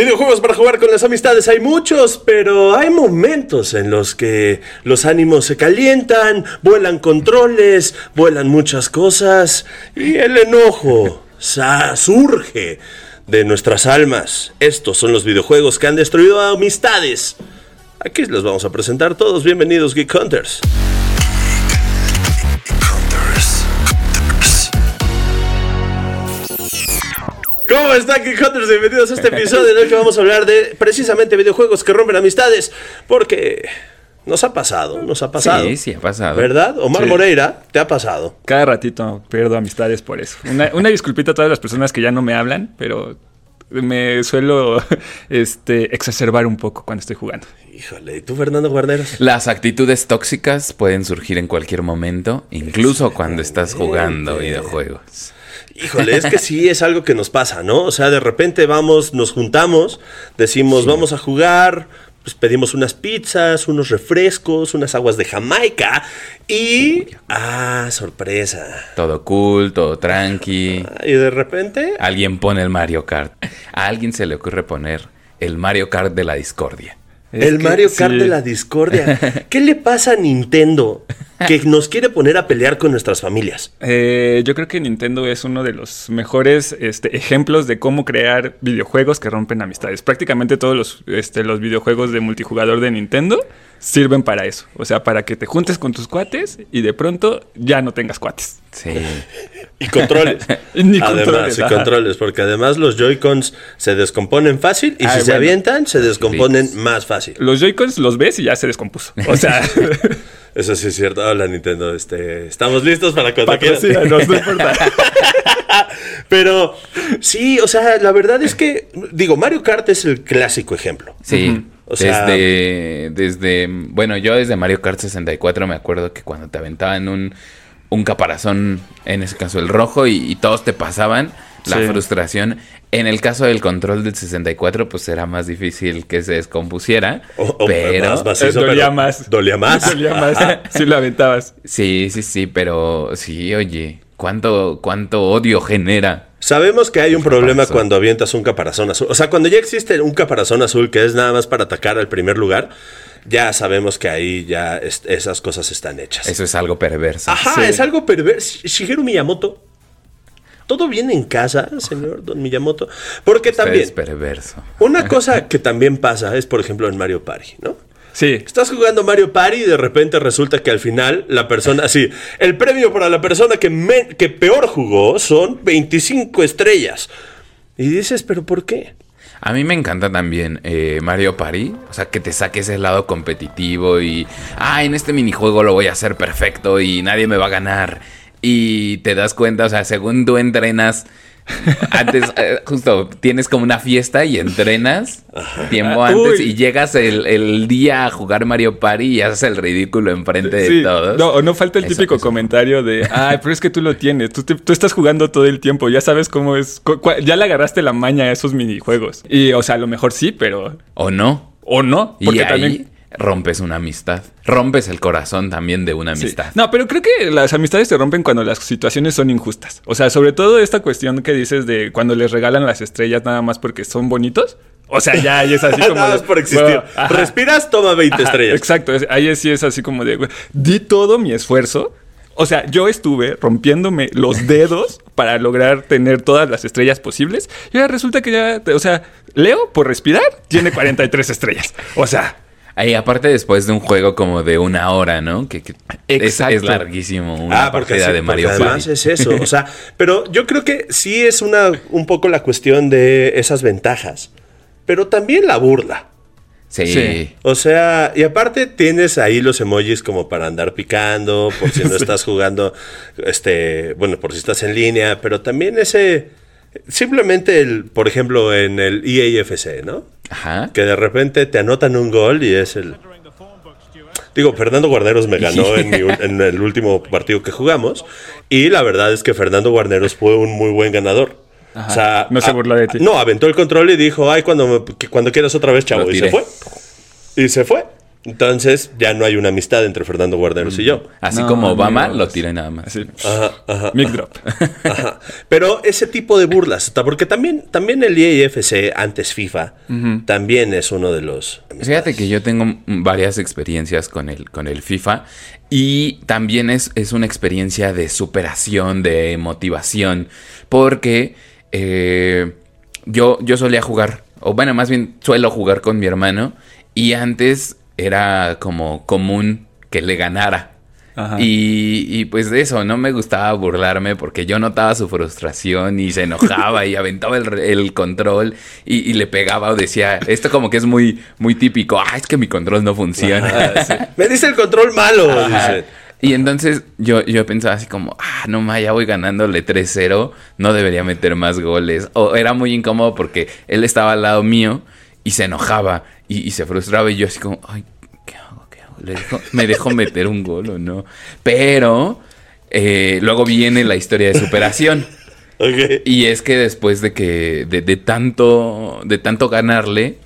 Videojuegos para jugar con las amistades hay muchos, pero hay momentos en los que los ánimos se calientan, vuelan controles, vuelan muchas cosas y el enojo surge de nuestras almas. Estos son los videojuegos que han destruido amistades. Aquí los vamos a presentar todos. Bienvenidos, Geek Hunters. ¿Cómo están, Geek Hunters? Bienvenidos a este episodio en el que vamos a hablar de precisamente videojuegos que rompen amistades. Porque nos ha pasado, nos ha pasado. Sí, sí, ha pasado. ¿Verdad? Omar Moreira, te ha pasado. Cada ratito pierdo amistades por eso. Una, una disculpita a todas las personas que ya no me hablan, pero me suelo este, exacerbar un poco cuando estoy jugando. Híjole, ¿y tú, Fernando Guarneros? Las actitudes tóxicas pueden surgir en cualquier momento, incluso cuando estás jugando videojuegos. Híjole, es que sí es algo que nos pasa, ¿no? O sea, de repente vamos, nos juntamos, decimos, vamos a jugar, pues pedimos unas pizzas, unos refrescos, unas aguas de Jamaica y... Ah, sorpresa. Todo cool, todo tranqui. Ah, y de repente... Alguien pone el Mario Kart. A alguien se le ocurre poner el Mario Kart de la discordia el Mario Kart de la discordia. ¿Qué le pasa a Nintendo que nos quiere poner a pelear con nuestras familias? Eh, yo creo que Nintendo es uno de los mejores este, ejemplos de cómo crear videojuegos que rompen amistades. Prácticamente todos los, este, los videojuegos de multijugador de Nintendo sirven para eso. O sea, para que te juntes con tus cuates y de pronto ya no tengas cuates. Sí. y controles. además, y controles, porque además los Joy-Cons se descomponen fácil y si se avientan, se descomponen más fácil. Los Joy-Cons los ves y ya se descompuso. O sea. Eso sí es cierto. Hola, Nintendo. Este, estamos listos para cuando quieras. no importa. Pero sí, o sea, la verdad es que, digo, Mario Kart es el clásico ejemplo. Sí desde, desde, bueno, yo desde Mario Kart 64 me acuerdo que cuando te aventaban un, un caparazón, en ese caso el rojo, y, todos te pasaban, la frustración. En el caso del control del 64, pues era más difícil que se descompusiera. pero eh, dolía más. Dolía más. dolía más. si lo aventabas. Sí, sí, sí, pero sí, oye, cuánto, cuánto odio genera Sabemos que hay un problema cuando avientas un caparazón azul. O sea, cuando ya existe un caparazón azul que es nada más para atacar al primer lugar, ya sabemos que ahí ya esas cosas están hechas. Eso es algo perverso. Ajá, es algo perverso. Shigeru Miyamoto. ¿Todo bien en casa, señor Don Miyamoto? Porque también... Es perverso. Una cosa que también pasa es, por ejemplo, en Mario Party, ¿no? Sí. Estás jugando Mario Party y de repente resulta que al final la persona, sí, el premio para la persona que, que peor jugó son 25 estrellas. Y dices, ¿pero por qué? A mí me encanta también eh, Mario Party, o sea, que te saques el lado competitivo y, ah, en este minijuego lo voy a hacer perfecto y nadie me va a ganar. Y te das cuenta, o sea, según tú entrenas antes, eh, justo, tienes como una fiesta y entrenas tiempo antes y llegas el, día a jugar Mario Party y haces el ridículo enfrente de todos. No, o no falta el típico comentario de, ay, pero es que tú lo tienes, tú, tú, estás jugando todo el tiempo, ya sabes cómo es, ya le agarraste la maña a esos minijuegos. Y, o sea, a lo mejor sí, pero... O no. O no, porque también rompes una amistad. Rompes el corazón también de una amistad. No, pero creo que las amistades se rompen cuando las situaciones son injustas. O sea, sobre todo esta cuestión que dices de cuando les regalan las estrellas nada más porque son bonitos. O sea, ya ahí es así como. Nada más por existir. Respiras, toma 20 estrellas. Exacto. Ahí sí es así como de. Di todo mi esfuerzo. O sea, yo estuve rompiéndome los dedos para lograr tener todas las estrellas posibles. Y ahora resulta que ya. O sea, Leo, por respirar, tiene 43 estrellas. O sea. Ahí, aparte después de un juego como de una hora, ¿no? Que, es, larguísimo. Una ah, porque de Mario además es eso. O sea, pero yo creo que sí es una un poco la cuestión de esas ventajas. Pero también la burla. Sí. O sea, y aparte tienes ahí los emojis como para andar picando, por si no estás jugando, este, bueno, por si estás en línea, pero también ese Simplemente, el, por ejemplo, en el EAFC, ¿no? Ajá. Que de repente te anotan un gol y es el... Digo, Fernando Guarneros me ganó en, el último partido que jugamos y la verdad es que Fernando Guarneros fue un muy buen ganador. O sea, no se burló de ti. No, aventó el control y dijo, ay, cuando, cuando quieras otra vez, chavo. y se fue. Y se fue. Entonces ya no hay una amistad entre Fernando Guarneros y yo. Así No, como Obama amigos. lo tira nada más. Así. Ajá, ajá. Mic drop. Ajá. Pero ese tipo de burlas, porque también, también el EAFC, antes FIFA, también es uno de los... Fíjate que yo tengo mm, varias experiencias con el, con el FIFA y también es, es una experiencia de superación, de motivación, porque eh, yo, yo solía jugar, o bueno, más bien suelo jugar con mi hermano y antes era como común que le ganara. Ajá. Y, y, pues de eso, no me gustaba burlarme porque yo notaba su frustración y se enojaba y aventaba el, el control y, y le pegaba o decía, esto como que es muy, muy típico, ah, es que mi control no funciona. Me dice el control malo, dice. Y entonces yo, yo pensaba así como, ah, no ma, ya voy ganándole 3-0, no debería meter más goles. O era muy incómodo porque él estaba al lado mío y se enojaba y, y se frustraba y yo así como, ay, ¿qué hago? ¿Qué hago? ¿Le dejo- ¿Me dejo meter un gol o no? Pero eh, luego viene la historia de superación. Y es que después de que de, de tanto de tanto ganarle,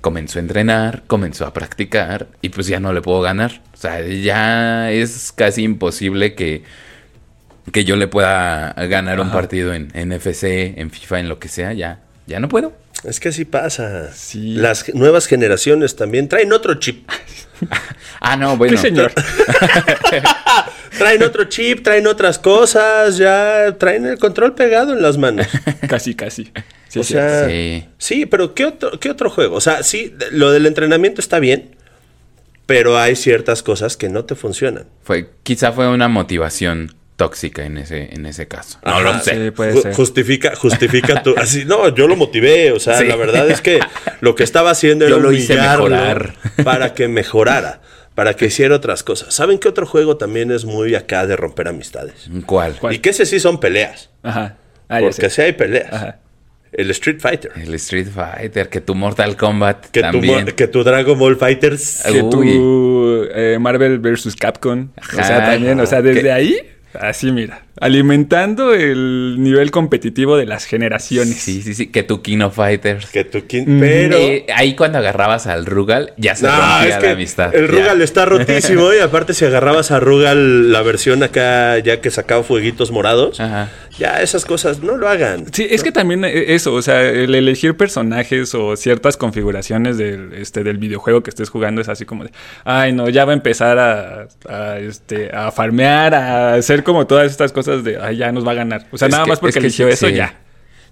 comenzó a entrenar, comenzó a practicar y pues ya no le puedo ganar. O sea, ya es casi imposible que, que yo le pueda ganar un partido en, en FC, en FIFA, en lo que sea. Ya, ya no puedo. Es que así pasa. Sí. Las nuevas generaciones también traen otro chip. Ah, no, bueno. Sí, señor. Traen otro chip, traen otras cosas, ya traen el control pegado en las manos. casi, casi. Sí, o sí. sea, Sí. sí. pero ¿qué otro, ¿qué otro juego? O sea, sí, lo del entrenamiento está bien, pero hay ciertas cosas que no te funcionan. Fue, quizá fue una motivación tóxica en ese, en ese caso. No Ajá, lo sé. Sí, puede ser. Justifica, justifica tu. Así, no, yo lo motivé. O sea, Sí. la verdad es que lo que estaba haciendo Yo era lo hice mejorar. para que mejorara, para que hiciera otras cosas. ¿Saben qué otro juego también es muy acá de romper amistades? ¿Cuál? ¿Cuál? Y que ese sí son peleas. Ajá. Ah, porque sí hay peleas. Ajá. El Street Fighter. El Street Fighter, que tu Mortal Kombat Que tu, también. mo- que tu Dragon Ball Fighters. Que Uy. tu eh, Marvel vs. Capcom. o sea, Ajá. también, o sea, desde Que- ahí, así mira. Alimentando el nivel competitivo de las generaciones. Sí, sí, sí, que tu Kino Fighters. Que tu kin- Pero. Eh, ahí cuando agarrabas al Rugal, ya se No, rompía es la que amistad. el ya. Rugal está rotísimo y aparte si agarrabas a Rugal la versión acá ya que sacaba fueguitos morados, Ajá. ya esas cosas no lo hagan. Sí, es que también eh, eso, o sea, el elegir personajes o ciertas configuraciones del, este, del videojuego que estés jugando es así como de, ay no, ya va a empezar a, a, este, a farmear, a hacer como todas estas cosas de, ay ya nos va a ganar. O sea, Es nada que- más porque es que eligió sí, eso sí. ya.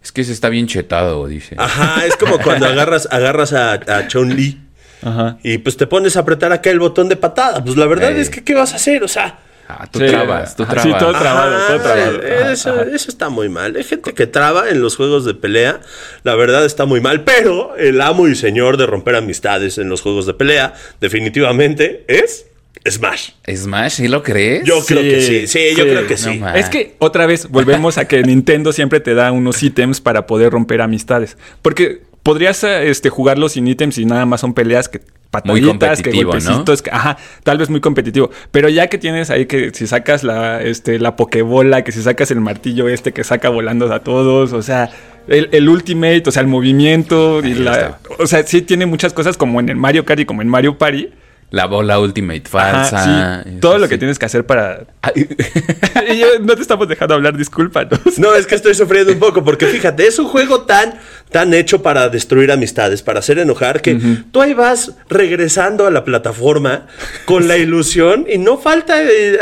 Es que se está bien chetado, dice. Ajá, es como cuando agarras, agarras a, a Chun-Li Ajá. y pues te pones a apretar acá el botón de patada. Pues la verdad Ey. es que ¿qué vas a hacer? O sea... Ah, tú Sí, trabas, tú trabas. sí, todo tra- Trabado, ajá, todo trabado. Ajá, Eso, ajá. eso está muy mal. Hay gente que traba en los juegos de pelea. La verdad está muy mal. Pero el amo y señor de romper amistades en los juegos de pelea definitivamente es Smash. ¿Smash? ¿Sí lo crees? Yo creo que sí. Sí, yo sí. creo que sí. Es que otra vez volvemos a que Nintendo siempre te da unos ítems para poder romper amistades. Porque podrías este, jugarlo sin ítems y nada más son peleas que pataditas, que competitivo, ¿no? golpecitos, que- ajá, tal vez muy competitivo. Pero ya que tienes ahí que si sacas la, este, la pokebola, que si sacas el martillo este que saca volando a todos, o sea, el, el ultimate, o sea, el movimiento, y la, o sea, sí tiene muchas cosas como en el Mario Kart y como en Mario Party. La bola Ultimate Ajá, falsa. sí, todo lo que tienes que hacer para... Ay, Y yo- no te estamos dejando hablar, discúlpanos. No, es que estoy sufriendo un poco porque fíjate, es un juego tan, tan hecho para destruir amistades, para hacer enojar, que tú ahí vas regresando a la plataforma con la ilusión y no falta, eh,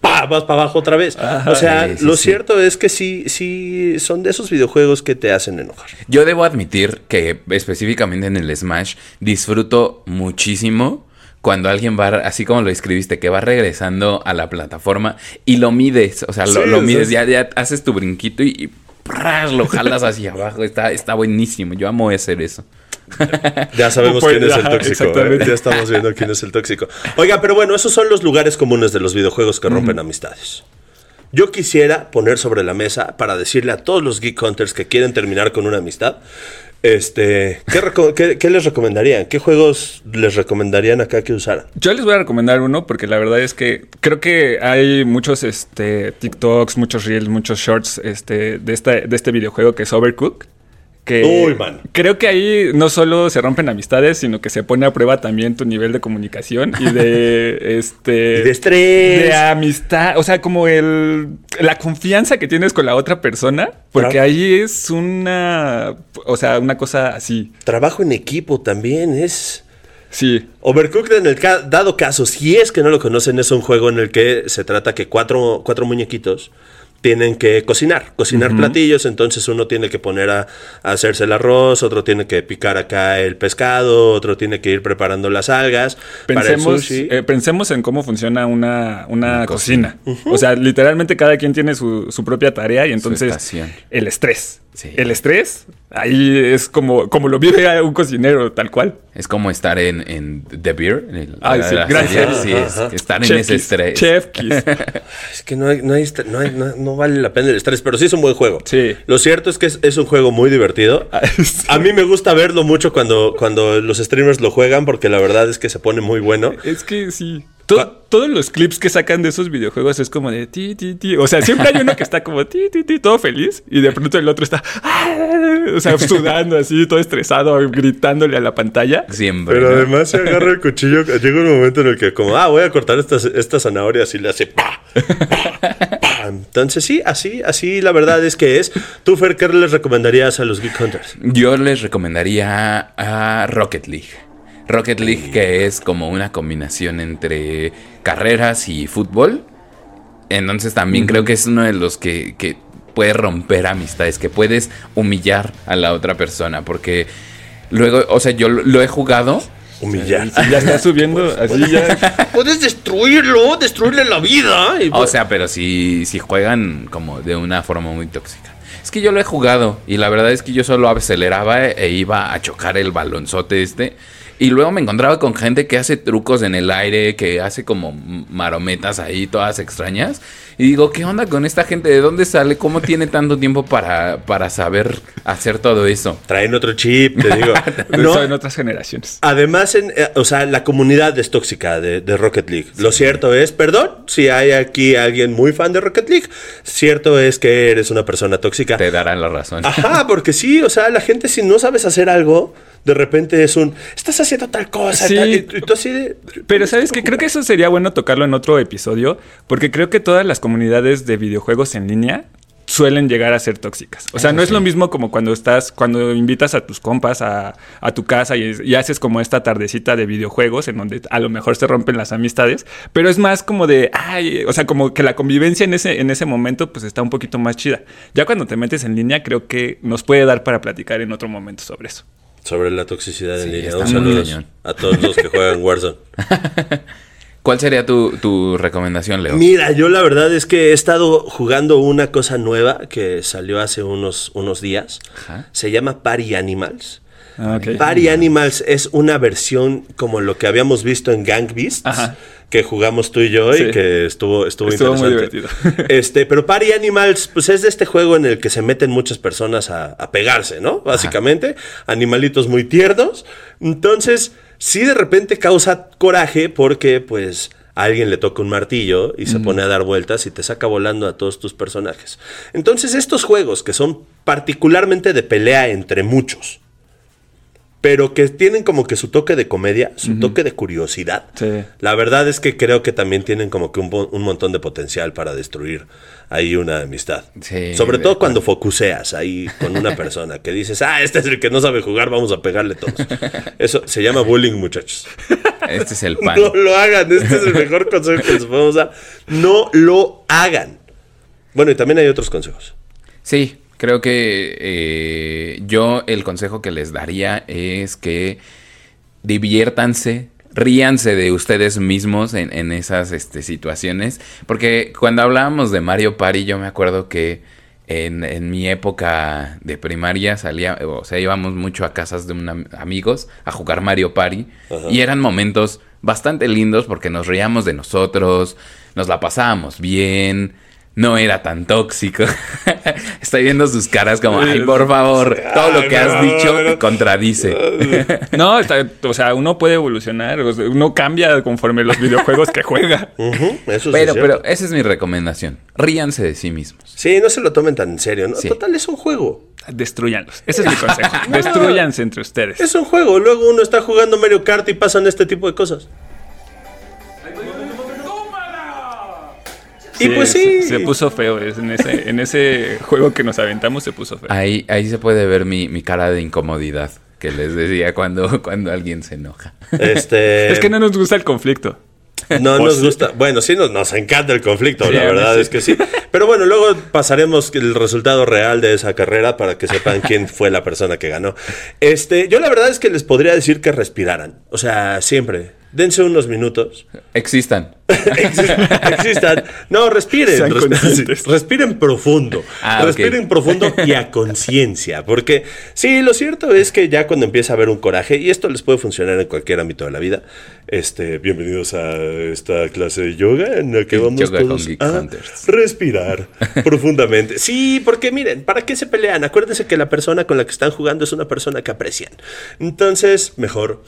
vas para abajo otra vez. o sea, Sí, sí, lo sí. cierto es que sí, sí, son de esos videojuegos que te hacen enojar. Yo debo admitir que específicamente en el Smash disfruto muchísimo cuando alguien va, así como lo escribiste, que va regresando a la plataforma y lo mides, o sea, lo, Sí, mides, es- ya, ya haces tu brinquito y, y ¡pras! lo jalas hacia abajo, está, está buenísimo, yo amo hacer eso. Ya sabemos Pues, quién es el ajá, tóxico. ¿eh? exactamente. Ya estamos viendo quién es el tóxico. Oiga, pero bueno, esos son los lugares comunes de los videojuegos que rompen amistades. Yo quisiera poner sobre la mesa para decirle a todos los Geek Hunters que quieren terminar con una amistad, este, ¿qué, qué- qué les recomendarían? ¿Qué juegos les recomendarían acá que usaran? Yo les voy a recomendar uno porque la verdad es que creo que hay muchos este, TikToks, muchos Reels, muchos Shorts este, de, esta, de este videojuego que es Overcook. Que Uy, man. Creo que ahí no solo se rompen amistades, sino que se pone a prueba también tu nivel de comunicación y de este Y de estrés. de amistad, o sea, como el la confianza que tienes con la otra persona, porque ahí es una o sea, una cosa así. Trabajo en equipo también es... Sí. Overcooked en el ca- dado caso, si es que no lo conocen, es un juego en el que se trata que cuatro, cuatro muñequitos tienen que cocinar, cocinar platillos, entonces uno tiene que poner a, a hacerse el arroz, otro tiene que picar acá el pescado, otro tiene que ir preparando las algas para el Pensemos, sushi. eh, pensemos en cómo funciona una, una Una cocina. O sea, literalmente cada quien tiene su, su propia tarea y entonces el estrés. Sí. El estrés, ahí es como, como lo vive un cocinero, tal cual. Es como estar en, en The Beer. en el- Ay, sí, la gran serie. serie. Sí, es- Ajá. estar en ese kiss, estrés. Chef kiss. Es que no, hay, no, hay no, hay- no- no vale la pena el estrés, pero sí es un buen juego. Sí. Lo cierto es que es, es un juego muy divertido. Sí. A mí me gusta verlo mucho cuando, cuando los streamers lo juegan porque la verdad es que se pone muy bueno. Es que sí. To- Cua- todos los clips que sacan de esos videojuegos es como de ti, ti, ti. O sea, siempre hay uno que está como ti, ti, ti, todo feliz. Y de pronto el otro está, "Ah", o sea, sudando así, todo estresado, gritándole a la pantalla. Siempre. Pero ¿no? además se agarra el cuchillo. Llega un momento en el que, como, ah, voy a cortar estas, estas zanahorias y le hace pa, pa, pa. Entonces, sí, así, así la verdad es que es. Tú, Fer, ¿qué les recomendarías a los Geek Hunters? Yo les recomendaría a Rocket League. Rocket League que es como una combinación entre carreras y fútbol. Entonces también creo que es uno de los que, que puede romper amistades, que puedes humillar a la otra persona. Porque luego, o sea, yo lo, he jugado. Humillar. Sí, ya está subiendo, así ya. Puedes destruirlo, destruirle la vida. y- O sea, pero si, si juegan como de una forma muy tóxica. Es que yo lo he jugado y la verdad es que yo solo aceleraba e iba a chocar el balonzote este. Y luego me encontraba con gente que hace trucos en el aire, que hace como marometas ahí, todas extrañas. Y digo, ¿qué onda con esta gente? ¿De dónde sale? ¿Cómo tiene tanto tiempo para, para saber hacer todo eso? Traen otro chip, te digo. No, Son otras generaciones. Además, en, eh, o sea, la comunidad es tóxica de, de Rocket League. Lo cierto es, perdón, si hay aquí alguien muy fan de Rocket League, cierto es que eres una persona tóxica. Te darán la razón. Ajá, porque sí, o sea, la gente si no sabes hacer algo, de repente es un, estás haciendo tal cosa, Sí. tal", y, y tú así de... Pero sabes que creo que eso sería bueno tocarlo en otro episodio, porque creo que todas las comunidades de videojuegos en línea suelen llegar a ser tóxicas. O sea, no es lo mismo como cuando estás, cuando invitas a tus compas a, a tu casa y, y haces como esta tardecita de videojuegos en donde a lo mejor se rompen las amistades, pero es más como de, ay, o sea, como que la convivencia en ese, en ese momento pues está un poquito más chida. Ya cuando te metes en línea creo que nos puede dar para platicar en otro momento sobre eso. Sobre la toxicidad en Sí, línea. Un saludo a todos los que juegan Warzone. ¿Cuál sería tu, tu recomendación, Leo? Mira, yo la verdad es que he estado jugando una cosa nueva que salió hace unos, unos días. Ajá. Se llama Party Animals. Ah, ok. Party Animals es una versión como lo que habíamos visto en Gang Beasts, Ajá. que jugamos tú y yo Sí. y que estuvo, estuvo, Estuvo muy interesante. divertido. Este, pero Party Animals, pues es de este juego en el que se meten muchas personas a, a pegarse, ¿no? Básicamente, animalitos muy tiernos. Entonces, sí de repente causa coraje porque, pues, a alguien le toca un martillo y se pone a dar vueltas y te saca volando a todos tus personajes. Entonces, estos juegos que son particularmente de pelea entre muchos, pero que tienen como que su toque de comedia, su toque de curiosidad. Sí. La verdad es que creo que también tienen como que un, un montón de potencial para destruir ahí una amistad. Sí, Sobre todo cuando focuseas ahí con una persona que dices, ah, este es el que no sabe jugar, vamos a pegarle todos. Eso se llama bullying, muchachos. Este es el pan. No lo hagan, este es el mejor consejo que les podemos dar. No lo hagan. Bueno, y también hay otros consejos. Sí, creo que eh, yo el consejo que les daría es que diviértanse, ríanse de ustedes mismos en, en esas este, situaciones. Porque cuando hablábamos de Mario Party, yo me acuerdo que en, en mi época de primaria salía, o sea, íbamos mucho a casas de un amigos a jugar Mario Party. Ajá. Y eran momentos bastante lindos porque nos reíamos de nosotros, nos la pasábamos bien. No era tan tóxico. Estoy viendo sus caras como, ay, por favor, todo lo que has dicho te contradice. No, está- o sea, uno puede evolucionar, uno cambia conforme los videojuegos que juega. Ujú, eso sí Pero, es pero esa es mi recomendación. Ríanse de sí mismos. Sí, no se lo tomen tan en serio, ¿no? Sí. Total, es un juego. Destruyanlos. Ese es mi consejo. Destruyanse entre ustedes. Es un juego, luego uno está jugando Mario Kart y pasan este tipo de cosas. Y pues sí. Se, se puso feo. es En ese, en ese juego que nos aventamos se puso feo. Ahí, ahí se puede ver mi, mi cara de incomodidad que les decía cuando, cuando alguien se enoja. Este, Es que no nos gusta el conflicto. no Pues nos gusta. Bueno, sí nos, nos encanta el conflicto, Sí, la verdad sí. es que sí. Pero bueno, luego pasaremos el resultado real de esa carrera para que sepan quién fue la persona que ganó. Este, yo la verdad es que les podría decir que respiraran. O sea, siempre. Dense unos minutos. Existan. Exis- Existan. No, respiren. Sean resp- conscientes. respiren profundo. Ah, respiren profundo y a conciencia. Porque sí, lo cierto es que ya cuando empieza a haber un coraje, y esto les puede funcionar en cualquier ámbito de la vida. Este, bienvenidos a esta clase de yoga en la que El vamos yoga con todos a Hunters. respirar profundamente. Sí, porque miren, ¿para qué se pelean? Acuérdense que la persona con la que están jugando es una persona que aprecian. Entonces, mejor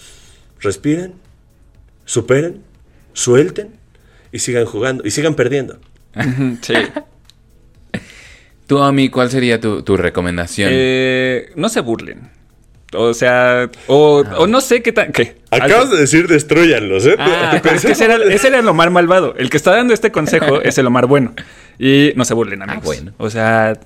respiren, superen, suelten y sigan jugando y sigan perdiendo. Sí. Tú, Ami, ¿cuál sería tu, tu recomendación? Eh, no se burlen. O sea, o, o no sé qué tan. ¿Qué? Acabas de decir destruyanlos, ¿eh? Ah, pero es que ese era, ese era el Omar malvado. El que está dando este consejo es el Omar bueno. Y no se burlen, amigos. bueno. O sea,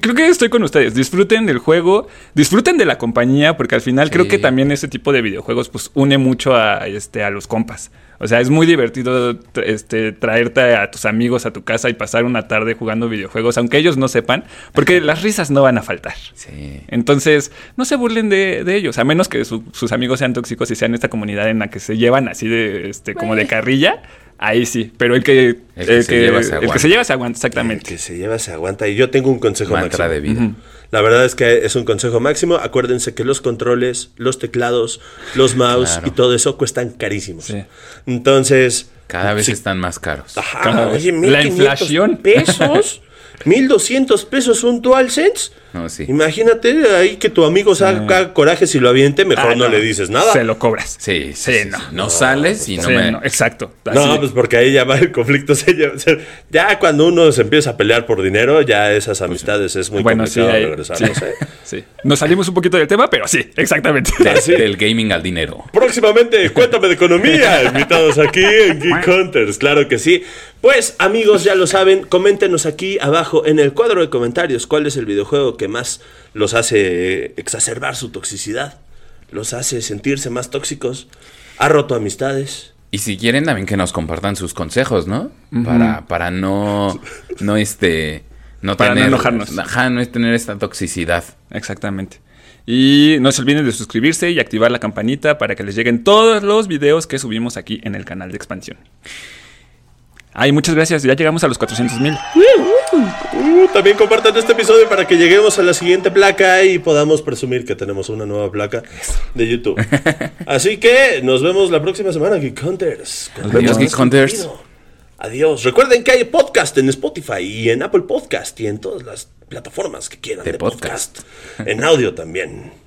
creo que estoy con ustedes. Disfruten del juego, disfruten de la compañía, porque al final creo que también ese tipo de videojuegos pues une mucho a, este, a los compas. O sea, es muy divertido este, traerte a tus amigos a tu casa y pasar una tarde jugando videojuegos, aunque ellos no sepan, porque las risas no van a faltar. Sí. Entonces, no se burlen de, de ellos, a menos que su- sus amigos sean tóxicos y sean esta comunidad en la que se llevan así de, este, como de carrilla. Ahí sí, pero el que, El que se lleva se el que se lleva se aguanta, El exactamente. que se lleva se aguanta. Y yo tengo un consejo Mantra de máximo. vida. La verdad es que es un consejo máximo. Acuérdense que los controles, los teclados, los mouse Claro. y todo eso cuestan carísimos. Sí. Entonces, Cada vez sí. están más caros. Ajá, Cada vez. oye, La 1500 inflación. pesos, 1200 pesos un DualSense. No, sí. Imagínate ahí que tu amigo saca coraje si lo aviente, mejor Ah, no, le dices nada. Se lo cobras. Sí, sí, Sí, sí, no. No sales y no Sí, me... no, exacto. No, pues porque ahí ya va el conflicto. se lleva- se- ya cuando uno se empieza a pelear por dinero, ya esas amistades es muy bueno, sí, complicado ahí- regresarlos. sí, ¿eh? sí. Nos salimos un poquito del tema, pero sí, exactamente. de- sí. Del gaming al dinero. Próximamente, cuéntame de economía, invitados aquí en Geek Hunters, claro que sí. Pues amigos, ya lo saben, coméntenos aquí abajo en el cuadro de comentarios cuál es el videojuego que más los hace exacerbar su toxicidad, los hace sentirse más tóxicos, ha roto amistades. Y si quieren también que nos compartan sus consejos, ¿no? Para, para no, no este, no Para no enojarnos. Ajá, no es tener esta toxicidad. Exactamente. Y no se olviden de suscribirse y activar la campanita para que les lleguen todos los videos que subimos aquí en el canal de expansión. Ay, muchas gracias. Ya llegamos a los 400 mil. Uh, también compartan este episodio para que lleguemos a la siguiente placa y podamos presumir que tenemos una nueva placa de YouTube. Así que nos vemos la próxima semana, Geek Hunters. Adiós, más Geek Hunters. Adiós. Recuerden que hay podcast en Spotify y en Apple Podcast y en todas las plataformas que quieran De de, podcast. podcast. En audio también.